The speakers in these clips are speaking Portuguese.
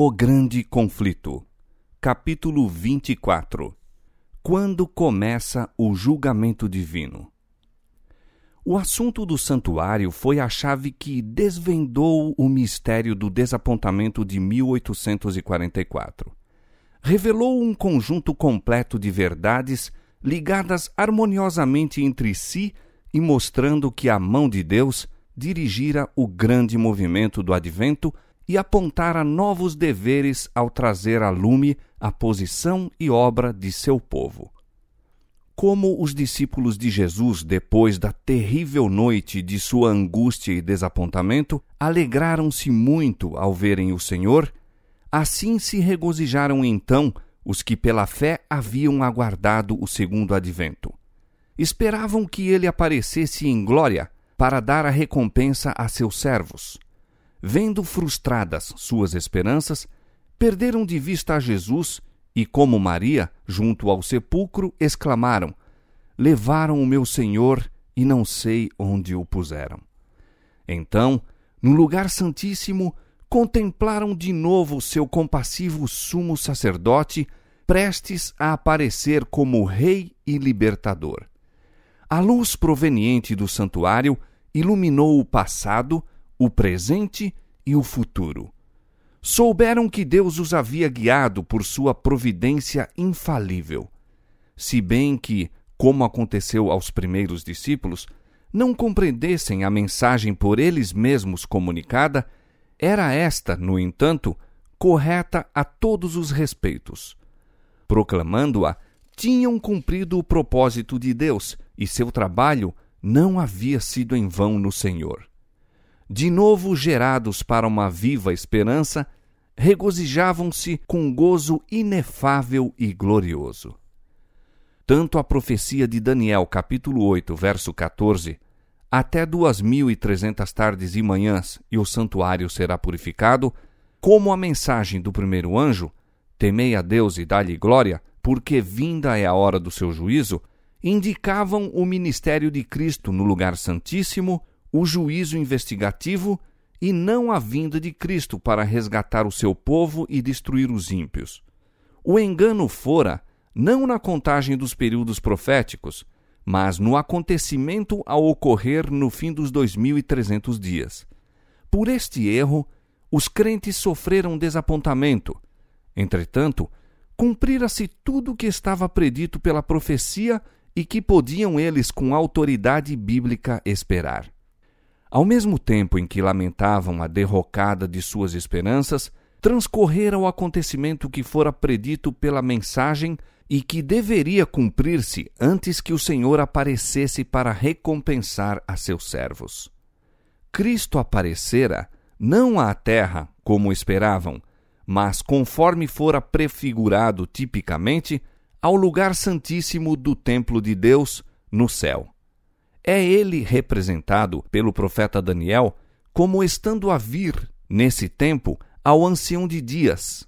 O Grande Conflito, capítulo 24 Quando começa o julgamento divino? O assunto do santuário foi a chave que desvendou o mistério do desapontamento de 1844. Revelou um conjunto completo de verdades ligadas harmoniosamente entre si e mostrando que a mão de Deus dirigira o grande movimento do advento e apontara novos deveres ao trazer a lume a posição e obra de seu povo. Como os discípulos de Jesus, depois da terrível noite de sua angústia e desapontamento, alegraram-se muito ao verem o Senhor, assim se regozijaram então os que pela fé haviam aguardado o segundo advento. Esperavam que ele aparecesse em glória para dar a recompensa a seus servos. Vendo frustradas suas esperanças, perderam de vista a Jesus e, como Maria, junto ao sepulcro, exclamaram: Levaram o meu Senhor e não sei onde o puseram. Então, no lugar santíssimo, contemplaram de novo seu compassivo sumo sacerdote, prestes a aparecer como Rei e Libertador. A luz proveniente do santuário iluminou o passado, o presente e o futuro. Souberam que Deus os havia guiado por sua providência infalível. Se bem que, como aconteceu aos primeiros discípulos, não compreendessem a mensagem por eles mesmos comunicada, era esta, no entanto, correta a todos os respeitos. Proclamando-a, tinham cumprido o propósito de Deus e seu trabalho não havia sido em vão no Senhor. De novo gerados para uma viva esperança, regozijavam-se com gozo inefável e glorioso. Tanto a profecia de Daniel, capítulo 8, verso 14, até duas mil e trezentas tardes e manhãs e o santuário será purificado, como a mensagem do primeiro anjo, temei a Deus e dá-lhe glória, porque vinda é a hora do seu juízo, indicavam o ministério de Cristo no lugar santíssimo, o juízo investigativo e não a vinda de Cristo para resgatar o seu povo e destruir os ímpios. O engano fora não na contagem dos períodos proféticos, mas no acontecimento a ocorrer no fim dos 2300 dias. Por este erro, os crentes sofreram desapontamento. Entretanto, cumprira-se tudo o que estava predito pela profecia e que podiam eles com autoridade bíblica esperar. Ao mesmo tempo em que lamentavam a derrocada de suas esperanças, transcorrera o acontecimento que fora predito pela mensagem e que deveria cumprir-se antes que o Senhor aparecesse para recompensar a seus servos. Cristo aparecera não à terra, como esperavam, mas conforme fora prefigurado tipicamente ao lugar santíssimo do templo de Deus no céu. É ele representado pelo profeta Daniel como estando a vir, nesse tempo, ao ancião de dias.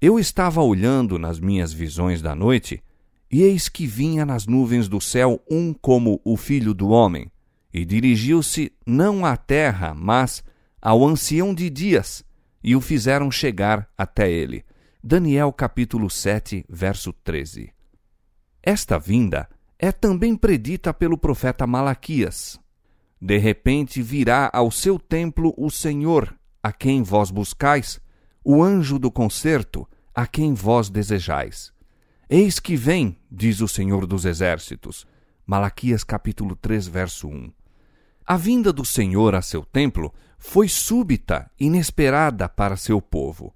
Eu estava olhando nas minhas visões da noite, e eis que vinha nas nuvens do céu um como o filho do homem, e dirigiu-se não à terra, mas ao ancião de dias, e o fizeram chegar até ele. Daniel capítulo 7, verso 13. Esta vinda é também predita pelo profeta Malaquias. De repente virá ao seu templo o Senhor, a quem vós buscais, o anjo do concerto, a quem vós desejais. Eis que vem, diz o Senhor dos Exércitos. Malaquias capítulo 3, verso 1. A vinda do Senhor a seu templo foi súbita, inesperada para seu povo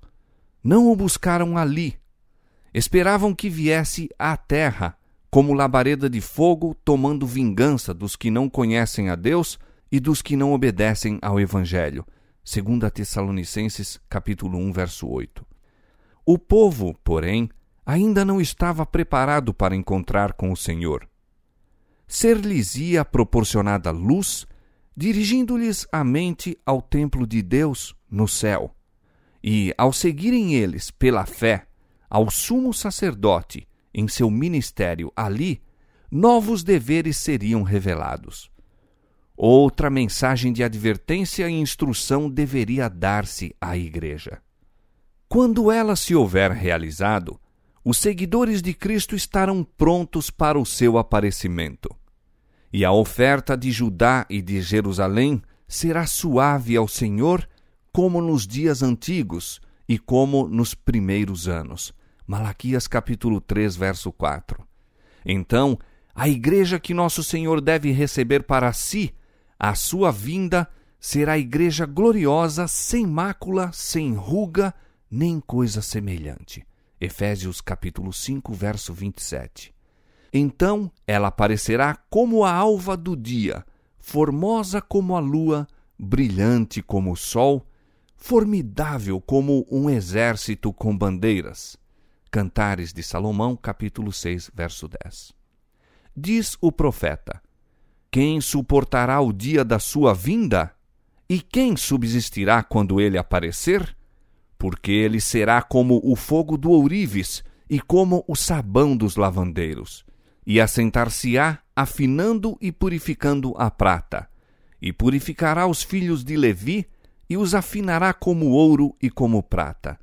não o buscaram ali. Esperavam que viesse à terra, como labareda de fogo, tomando vingança dos que não conhecem a Deus e dos que não obedecem ao Evangelho. 2 Tessalonicenses, capítulo 1, verso 8. O povo, porém, ainda não estava preparado para encontrar com o Senhor. Ser-lhes-ia proporcionada luz, dirigindo-lhes a mente ao templo de Deus no céu. E, ao seguirem eles pela fé ao sumo sacerdote em seu ministério ali, novos deveres seriam revelados. Outra mensagem de advertência e instrução deveria dar-se à Igreja. Quando ela se houver realizado, os seguidores de Cristo estarão prontos para o seu aparecimento. E a oferta de Judá e de Jerusalém será suave ao Senhor, como nos dias antigos e como nos primeiros anos. Malaquias capítulo 3, verso 4. Então, a igreja que nosso Senhor deve receber para si, a sua vinda, será igreja gloriosa, sem mácula, sem ruga, nem coisa semelhante. Efésios capítulo 5, verso 27. Então ela aparecerá como a alva do dia, formosa como a lua, brilhante como o sol, formidável como um exército com bandeiras. Cantares de Salomão, capítulo 6, verso 10. Diz o profeta: Quem suportará o dia da sua vinda? E quem subsistirá quando ele aparecer? Porque ele será como o fogo do ourives e como o sabão dos lavandeiros e assentar-se-á, afinando e purificando a prata, e purificará os filhos de Levi, e os afinará como ouro e como prata.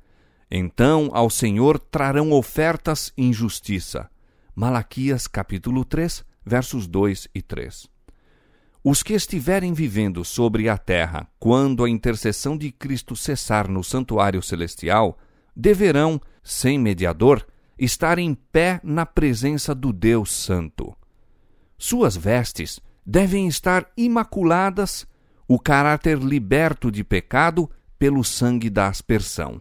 Então ao Senhor trarão ofertas em justiça. Malaquias capítulo 3, versos 2 e 3. Os que estiverem vivendo sobre a terra, quando a intercessão de Cristo cessar no santuário celestial, deverão, sem mediador, estar em pé na presença do Deus Santo. Suas vestes devem estar imaculadas, o caráter liberto de pecado pelo sangue da aspersão.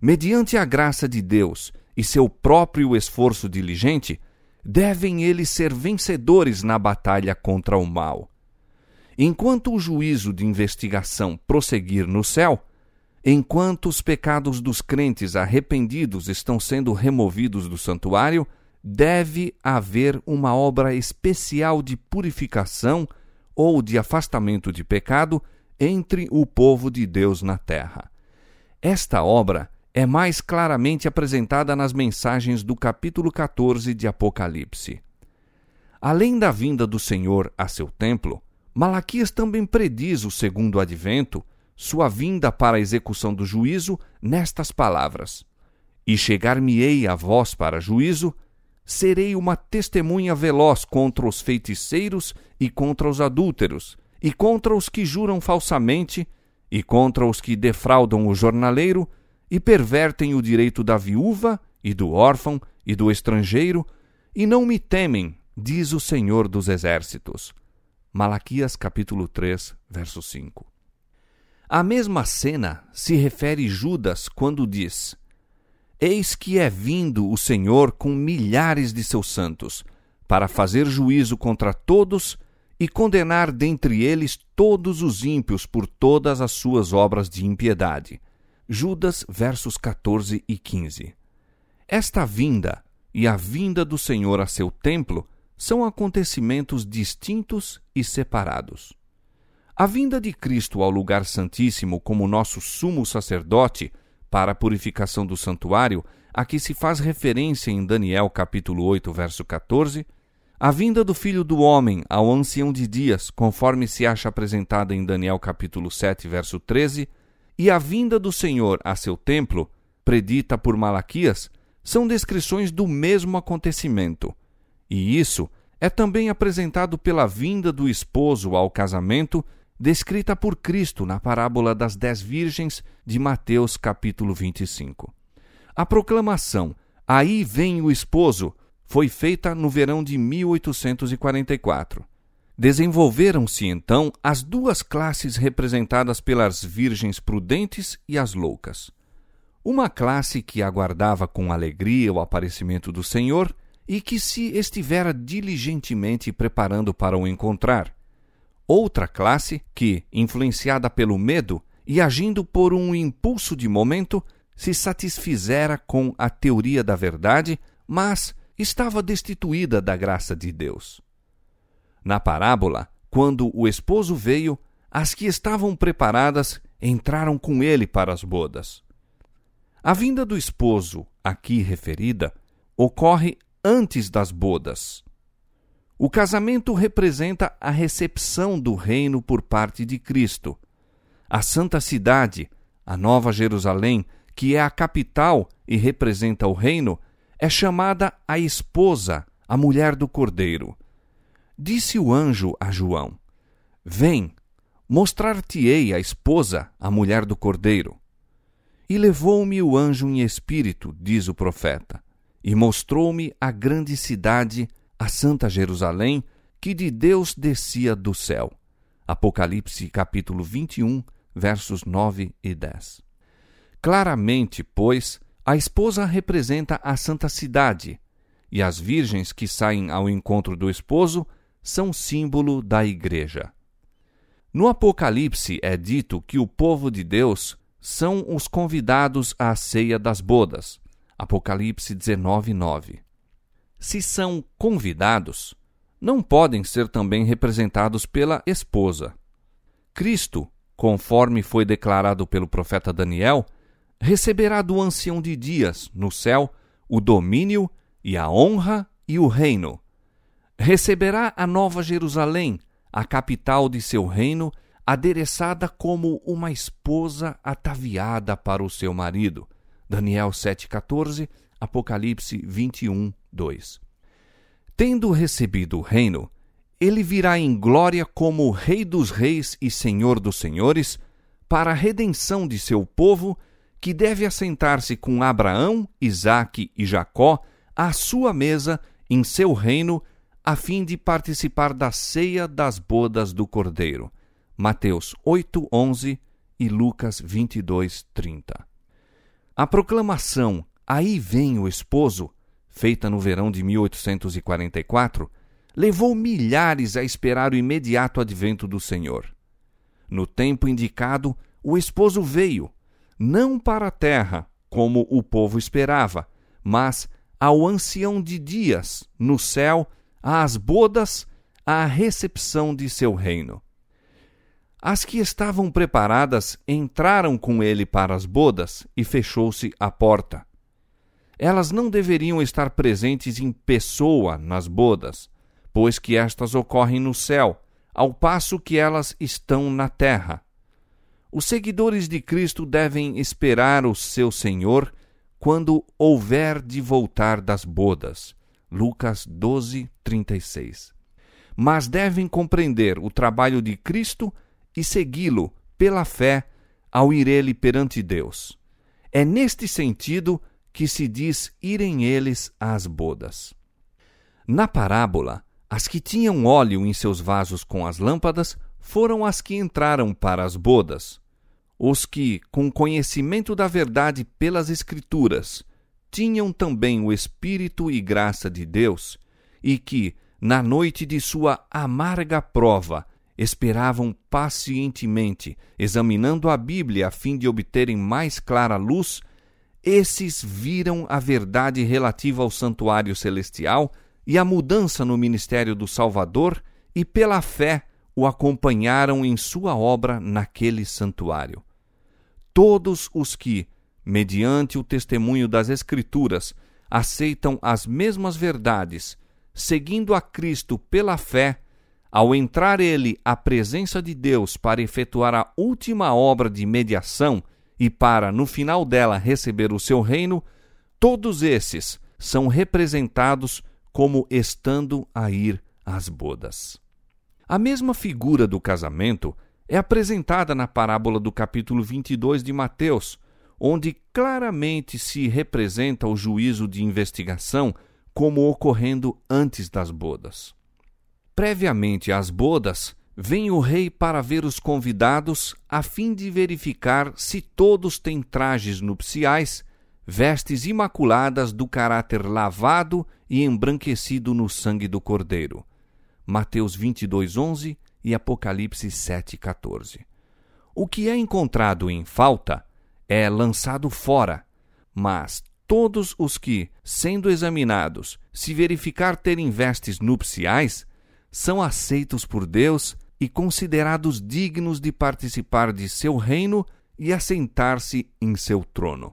Mediante a graça de Deus e seu próprio esforço diligente, devem eles ser vencedores na batalha contra o mal. Enquanto o juízo de investigação prosseguir no céu, Enquanto os pecados dos crentes arrependidos estão sendo removidos do santuário, deve haver uma obra especial de purificação ou de afastamento de pecado entre o povo de Deus na terra. Esta obra é mais claramente apresentada nas mensagens do capítulo 14 de Apocalipse. Além da vinda do Senhor a seu templo, Malaquias também prediz o segundo advento sua vinda para a execução do juízo nestas palavras: E chegar-me-ei a vós para juízo, serei uma testemunha veloz contra os feiticeiros e contra os adúlteros, e contra os que juram falsamente, e contra os que defraudam o jornaleiro, e pervertem o direito da viúva, e do órfão, e do estrangeiro, e não me temem, diz o Senhor dos Exércitos. Malaquias capítulo 3, verso 5. A mesma cena se refere Judas quando diz: Eis que é vindo o Senhor com milhares de seus santos, para fazer juízo contra todos e condenar dentre eles todos os ímpios por todas as suas obras de impiedade. Judas, versos 14 e 15. Esta vinda e a vinda do Senhor a seu templo são acontecimentos distintos e separados. A vinda de Cristo ao lugar santíssimo como nosso sumo sacerdote para a purificação do santuário, a que se faz referência em Daniel capítulo 8, verso 14, a vinda do Filho do Homem ao ancião de dias, conforme se acha apresentada em Daniel capítulo 7, verso 13, e a vinda do Senhor a seu templo, predita por Malaquias, são descrições do mesmo acontecimento. E isso é também apresentado pela vinda do esposo ao casamento descrita por Cristo na parábola das dez virgens de Mateus capítulo 25. A proclamação Aí vem o esposo foi feita no verão de 1844. Desenvolveram-se então as duas classes representadas pelas virgens prudentes e as loucas. Uma classe que aguardava com alegria o aparecimento do Senhor e que se estivera diligentemente preparando para o encontrar outra classe que, influenciada pelo medo e agindo por um impulso de momento, se satisfizera com a teoria da verdade, mas estava destituída da graça de Deus. Na parábola, quando o esposo veio, as que estavam preparadas entraram com ele para as bodas. A vinda do esposo, aqui referida, ocorre antes das bodas. O casamento representa a recepção do reino por parte de Cristo. A santa cidade, a Nova Jerusalém, que é a capital e representa o reino, é chamada a esposa, a mulher do cordeiro. Disse o anjo a João: Vem, mostrar-te-ei a esposa, a mulher do cordeiro. E levou-me o anjo em espírito, diz o profeta, e mostrou-me a grande cidade, a santa Jerusalém, que de Deus descia do céu. Apocalipse capítulo 21, versos 9 e 10. Claramente, pois, a esposa representa a santa cidade, e as virgens que saem ao encontro do esposo são símbolo da igreja. No Apocalipse é dito que o povo de Deus são os convidados à ceia das bodas. Apocalipse 19, 9. Se são convidados, não podem ser também representados pela esposa. Cristo, conforme foi declarado pelo profeta Daniel, receberá do ancião de dias, no céu, o domínio e a honra e o reino. Receberá a nova Jerusalém, a capital de seu reino, adereçada como uma esposa ataviada para o seu marido. Daniel 7,14, Apocalipse 21, 2. Tendo recebido o reino, ele virá em glória como Rei dos Reis e Senhor dos Senhores, para a redenção de seu povo, que deve assentar-se com Abraão, Isaque e Jacó à sua mesa em seu reino, a fim de participar da ceia das bodas do Cordeiro. Mateus 8, 11 e Lucas 22, 30. A proclamação Aí vem o esposo feita no verão de 1844, levou milhares a esperar o imediato advento do Senhor. No tempo indicado, o esposo veio, não para a terra, como o povo esperava, mas ao ancião de dias, no céu, às bodas, à recepção de seu reino. As que estavam preparadas entraram com ele para as bodas e fechou-se a porta elas não deveriam estar presentes em pessoa nas bodas, pois que estas ocorrem no céu, ao passo que elas estão na terra. Os seguidores de Cristo devem esperar o seu Senhor quando houver de voltar das bodas. Lucas 12, 36. Mas devem compreender o trabalho de Cristo e segui-lo pela fé ao ir ele perante Deus. É neste sentido que se diz irem eles às bodas. Na parábola, as que tinham óleo em seus vasos com as lâmpadas foram as que entraram para as bodas. Os que, com conhecimento da verdade pelas Escrituras, tinham também o Espírito e graça de Deus, e que, na noite de sua amarga prova, esperavam pacientemente, examinando a Bíblia a fim de obterem mais clara luz esses viram a verdade relativa ao santuário celestial e a mudança no ministério do Salvador e, pela fé, o acompanharam em sua obra naquele santuário. Todos os que, mediante o testemunho das Escrituras, aceitam as mesmas verdades, seguindo a Cristo pela fé, ao entrar ele à presença de Deus para efetuar a última obra de mediação, e para, no final dela, receber o seu reino, todos esses são representados como estando a ir às bodas. A mesma figura do casamento é apresentada na parábola do capítulo 22 de Mateus, onde claramente se representa o juízo de investigação como ocorrendo antes das bodas. Previamente às bodas, Vem o rei para ver os convidados, a fim de verificar se todos têm trajes nupciais, vestes imaculadas do caráter lavado e embranquecido no sangue do Cordeiro. Mateus 22:11 e Apocalipse 7:14. O que é encontrado em falta é lançado fora, mas todos os que, sendo examinados, se verificar terem vestes nupciais, são aceitos por Deus e considerados dignos de participar de seu reino e assentar-se em seu trono.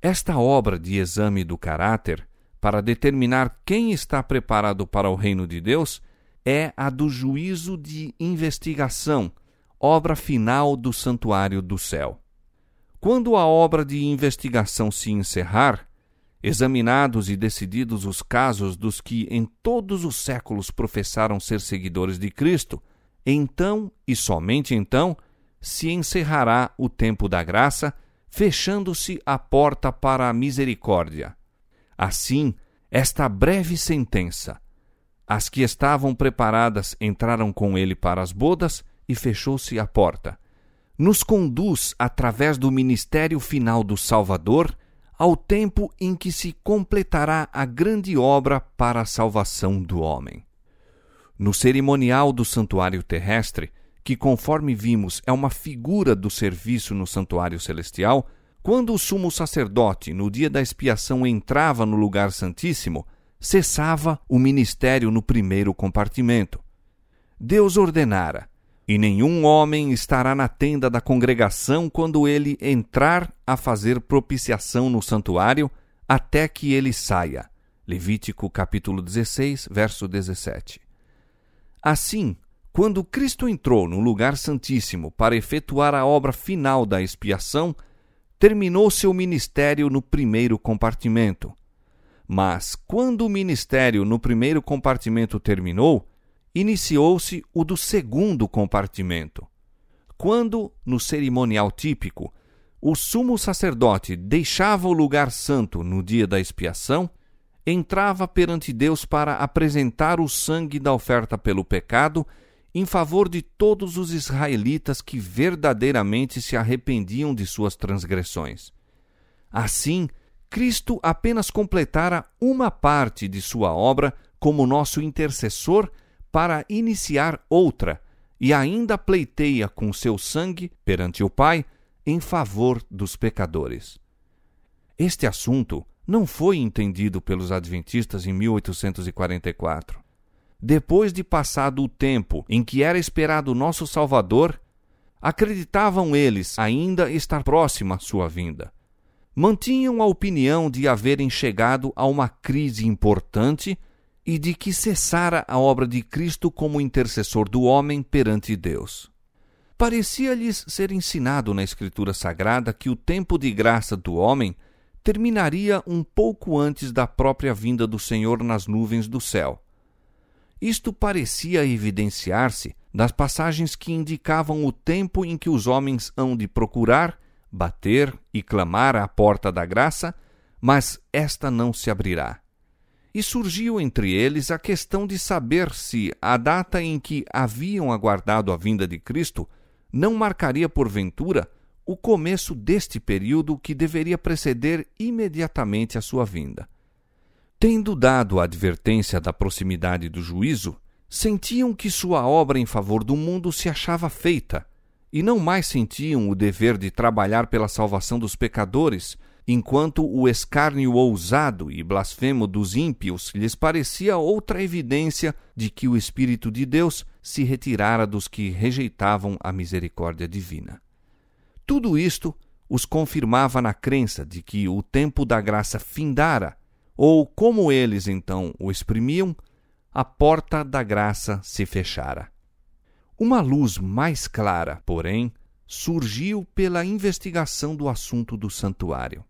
Esta obra de exame do caráter, para determinar quem está preparado para o reino de Deus, é a do juízo de investigação, obra final do santuário do céu. Quando a obra de investigação se encerrar, examinados e decididos os casos dos que em todos os séculos professaram ser seguidores de Cristo, então e somente então se encerrará o tempo da graça, fechando-se a porta para a misericórdia. Assim, esta breve sentença: as que estavam preparadas entraram com ele para as bodas e fechou-se a porta. Nos conduz através do ministério final do Salvador ao tempo em que se completará a grande obra para a salvação do homem. No cerimonial do santuário terrestre, que conforme vimos é uma figura do serviço no santuário celestial, quando o sumo sacerdote, no dia da expiação, entrava no lugar santíssimo, cessava o ministério no primeiro compartimento. Deus ordenara: e nenhum homem estará na tenda da congregação quando ele entrar a fazer propiciação no santuário, até que ele saia. Levítico capítulo 16, verso 17. Assim, quando Cristo entrou no lugar santíssimo para efetuar a obra final da expiação, terminou seu ministério no primeiro compartimento. Mas, quando o ministério no primeiro compartimento terminou, iniciou-se o do segundo compartimento. Quando, no cerimonial típico, o sumo sacerdote deixava o lugar santo no dia da expiação, entrava perante Deus para apresentar o sangue da oferta pelo pecado em favor de todos os israelitas que verdadeiramente se arrependiam de suas transgressões. Assim, Cristo apenas completara uma parte de sua obra como nosso intercessor para iniciar outra, e ainda pleiteia com seu sangue perante o Pai em favor dos pecadores. Este assunto não foi entendido pelos adventistas em 1844 depois de passado o tempo em que era esperado nosso Salvador, acreditavam eles ainda estar próxima sua vinda. Mantinham a opinião de haverem chegado a uma crise importante e de que cessara a obra de Cristo como intercessor do homem perante Deus. Parecia-lhes ser ensinado na Escritura Sagrada que o tempo de graça do homem terminaria um pouco antes da própria vinda do Senhor nas nuvens do céu. Isto parecia evidenciar-se das passagens que indicavam o tempo em que os homens hão de procurar, bater e clamar à porta da graça, mas esta não se abrirá. E surgiu entre eles a questão de saber se a data em que haviam aguardado a vinda de Cristo não marcaria porventura o começo deste período que deveria preceder imediatamente a sua vinda. Tendo dado a advertência da proximidade do juízo, sentiam que sua obra em favor do mundo se achava feita, e não mais sentiam o dever de trabalhar pela salvação dos pecadores, enquanto o escárnio ousado e blasfemo dos ímpios lhes parecia outra evidência de que o Espírito de Deus se retirara dos que rejeitavam a misericórdia divina. Tudo isto os confirmava na crença de que o tempo da graça findara ou como eles então o exprimiam, a porta da graça se fechara. Uma luz mais clara, porém, surgiu pela investigação do assunto do santuário.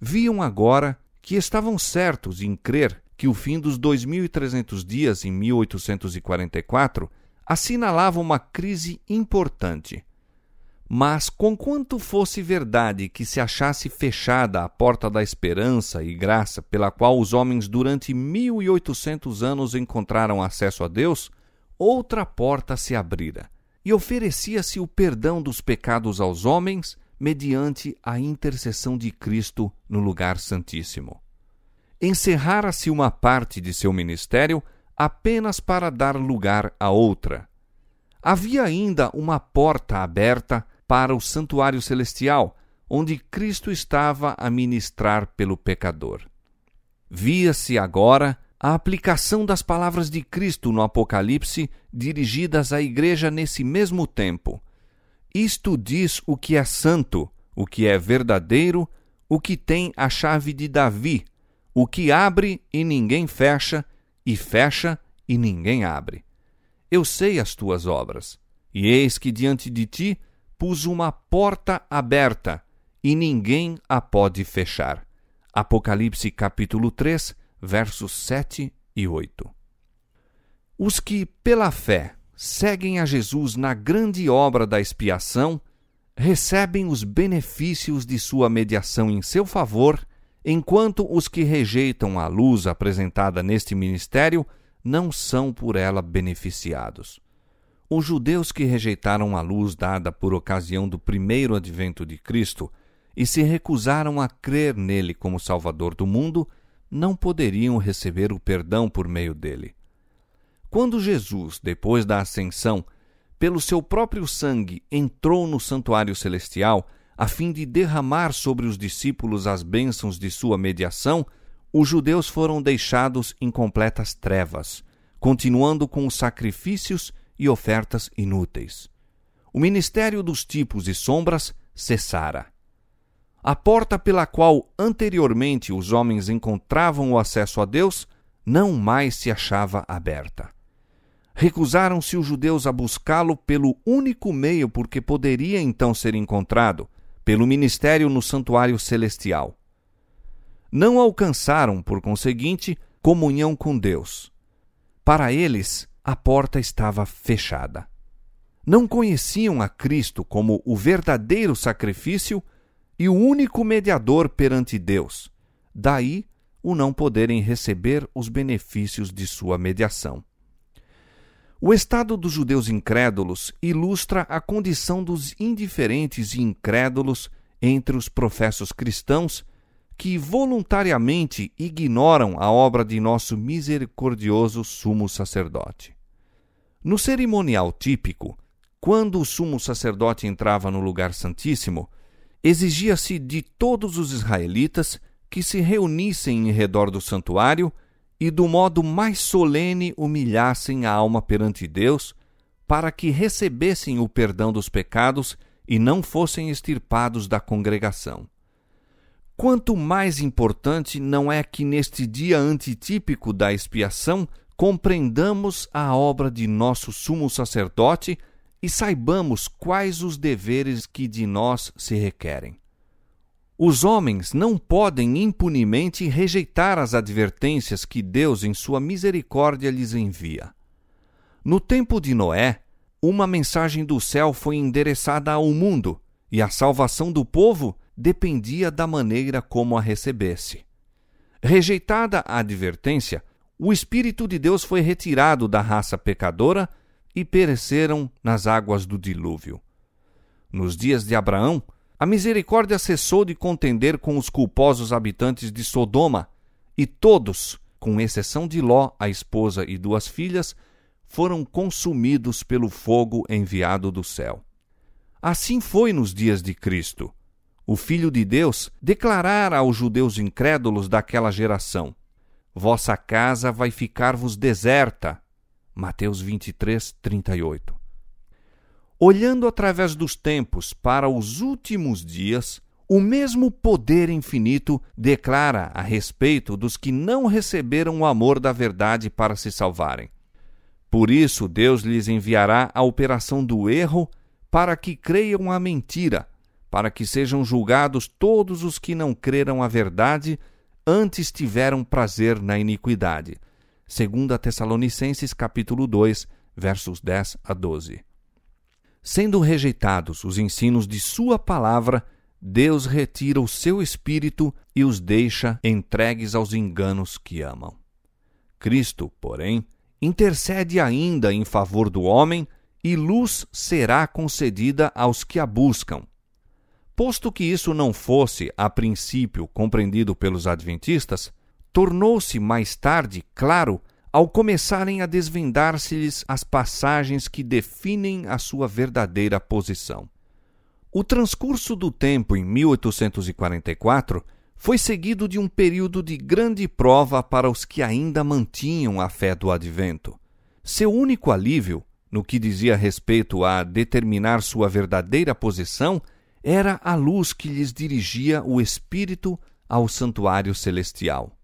Viam agora que estavam certos em crer que o fim dos 2.300 dias em 1844 assinalava uma crise importante. Mas, conquanto fosse verdade que se achasse fechada a porta da esperança e graça pela qual os homens durante mil e oitocentos anos encontraram acesso a Deus, outra porta se abrira, e oferecia-se o perdão dos pecados aos homens mediante a intercessão de Cristo no lugar santíssimo. Encerrara-se uma parte de seu ministério apenas para dar lugar a outra. Havia ainda uma porta aberta para o santuário celestial, onde Cristo estava a ministrar pelo pecador. Via-se agora a aplicação das palavras de Cristo no Apocalipse dirigidas à igreja nesse mesmo tempo. Isto diz o que é santo, o que é verdadeiro, o que tem a chave de Davi, o que abre e ninguém fecha, e fecha e ninguém abre. Eu sei as tuas obras, e eis que diante de ti pus uma porta aberta, e ninguém a pode fechar. Apocalipse capítulo 3, versos 7 e 8. Os que, pela fé, seguem a Jesus na grande obra da expiação, recebem os benefícios de sua mediação em seu favor, enquanto os que rejeitam a luz apresentada neste ministério não são por ela beneficiados. Os judeus que rejeitaram a luz dada por ocasião do primeiro advento de Cristo e se recusaram a crer nele como Salvador do mundo, não poderiam receber o perdão por meio dele. Quando Jesus, depois da ascensão, pelo seu próprio sangue entrou no santuário celestial, a fim de derramar sobre os discípulos as bênçãos de sua mediação, os judeus foram deixados em completas trevas, continuando com os sacrifícios e ofertas inúteis. O ministério dos tipos e sombras cessara. A porta pela qual anteriormente os homens encontravam o acesso a Deus não mais se achava aberta. Recusaram-se os judeus a buscá-lo pelo único meio por que poderia então ser encontrado, pelo ministério no santuário celestial. Não alcançaram, por conseguinte, comunhão com Deus. Para eles, a porta estava fechada. Não conheciam a Cristo como o verdadeiro sacrifício e o único mediador perante Deus. Daí o não poderem receber os benefícios de sua mediação. O estado dos judeus incrédulos ilustra a condição dos indiferentes e incrédulos entre os professos cristãos que voluntariamente ignoram a obra de nosso misericordioso sumo sacerdote. No cerimonial típico, quando o sumo sacerdote entrava no lugar santíssimo, exigia-se de todos os israelitas que se reunissem em redor do santuário e do modo mais solene humilhassem a alma perante Deus, para que recebessem o perdão dos pecados e não fossem extirpados da congregação. Quanto mais importante não é que neste dia antitípico da expiação compreendamos a obra de nosso sumo sacerdote e saibamos quais os deveres que de nós se requerem. Os homens não podem impunemente rejeitar as advertências que Deus, em sua misericórdia, lhes envia. No tempo de Noé, uma mensagem do céu foi endereçada ao mundo, e a salvação do povo dependia da maneira como a recebesse. Rejeitada a advertência, o Espírito de Deus foi retirado da raça pecadora e pereceram nas águas do dilúvio. Nos dias de Abraão, a misericórdia cessou de contender com os culposos habitantes de Sodoma, e todos, com exceção de Ló, a esposa e duas filhas, foram consumidos pelo fogo enviado do céu. Assim foi nos dias de Cristo. O Filho de Deus declarara aos judeus incrédulos daquela geração: Vossa casa vai ficar-vos deserta. Mateus 23, 38 olhando através dos tempos para os últimos dias, o mesmo poder infinito declara a respeito dos que não receberam o amor da verdade para se salvarem. Por isso, Deus lhes enviará a operação do erro para que creiam a mentira, para que sejam julgados todos os que não creram a verdade, antes tiveram prazer na iniquidade. 2 Tessalonicenses capítulo 2, versos 10 a 12. Sendo rejeitados os ensinos de Sua palavra, Deus retira o seu espírito e os deixa entregues aos enganos que amam. Cristo, porém, intercede ainda em favor do homem e luz será concedida aos que a buscam. Posto que isso não fosse, a princípio, compreendido pelos adventistas, tornou-se mais tarde claro ao começarem a desvendar-se-lhes as passagens que definem a sua verdadeira posição. O transcurso do tempo em 1844 foi seguido de um período de grande prova para os que ainda mantinham a fé do advento. Seu único alívio, no que dizia respeito a determinar sua verdadeira posição, era a luz que lhes dirigia o espírito ao santuário celestial.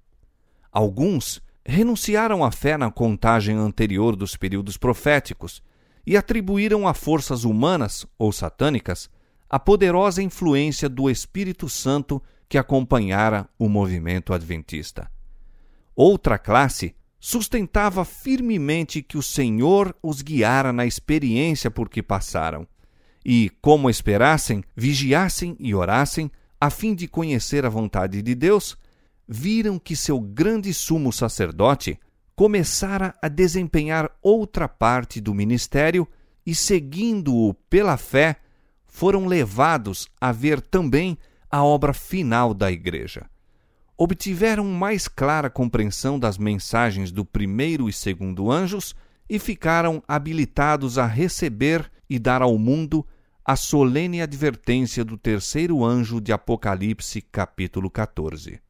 Alguns renunciaram à fé na contagem anterior dos períodos proféticos e atribuíram a forças humanas ou satânicas a poderosa influência do Espírito Santo que acompanhara o movimento adventista. Outra classe sustentava firmemente que o Senhor os guiara na experiência por que passaram, e, como esperassem, vigiassem e orassem, a fim de conhecer a vontade de Deus, viram que seu grande sumo sacerdote começara a desempenhar outra parte do ministério e, seguindo-o pela fé, foram levados a ver também a obra final da Igreja. Obtiveram mais clara compreensão das mensagens do primeiro e segundo anjos e ficaram habilitados a receber e dar ao mundo a solene advertência do terceiro anjo de Apocalipse, capítulo 14.